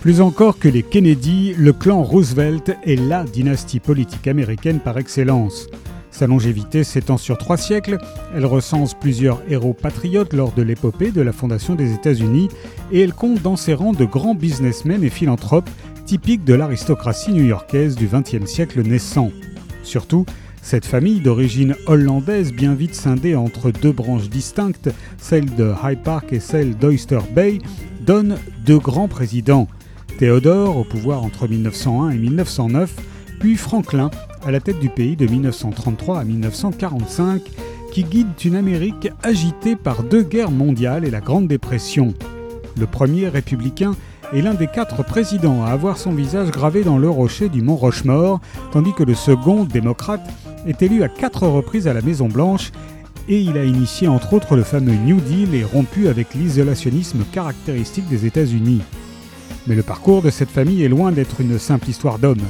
Plus encore que les Kennedy, le clan Roosevelt est la dynastie politique américaine par excellence. Sa longévité s'étend sur trois siècles, elle recense plusieurs héros patriotes lors de l'épopée de la fondation des États-Unis et elle compte dans ses rangs de grands businessmen et philanthropes typiques de l'aristocratie new-yorkaise du XXe siècle naissant. Surtout, cette famille d'origine hollandaise bien vite scindée entre deux branches distinctes, celle de Hyde Park et celle d'Oyster Bay, donne deux grands présidents. Théodore au pouvoir entre 1901 et 1909, puis Franklin à la tête du pays de 1933 à 1945, qui guide une Amérique agitée par deux guerres mondiales et la Grande Dépression. Le premier républicain est l'un des quatre présidents à avoir son visage gravé dans le rocher du mont Rochemort, tandis que le second, démocrate, est élu à quatre reprises à la Maison-Blanche et il a initié entre autres le fameux New Deal et rompu avec l'isolationnisme caractéristique des États-Unis. Mais le parcours de cette famille est loin d'être une simple histoire d'homme.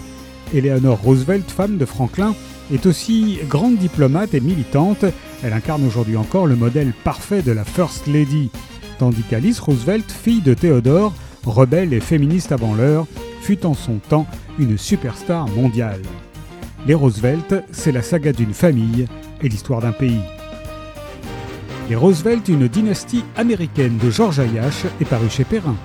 Eleanor Roosevelt, femme de Franklin, est aussi grande diplomate et militante. Elle incarne aujourd'hui encore le modèle parfait de la First Lady. Tandis qu'Alice Roosevelt, fille de Théodore, rebelle et féministe avant l'heure, fut en son temps une superstar mondiale. Les Roosevelt, c'est la saga d'une famille et l'histoire d'un pays. Les Roosevelt, une dynastie américaine de George Ayash, est paru chez Perrin.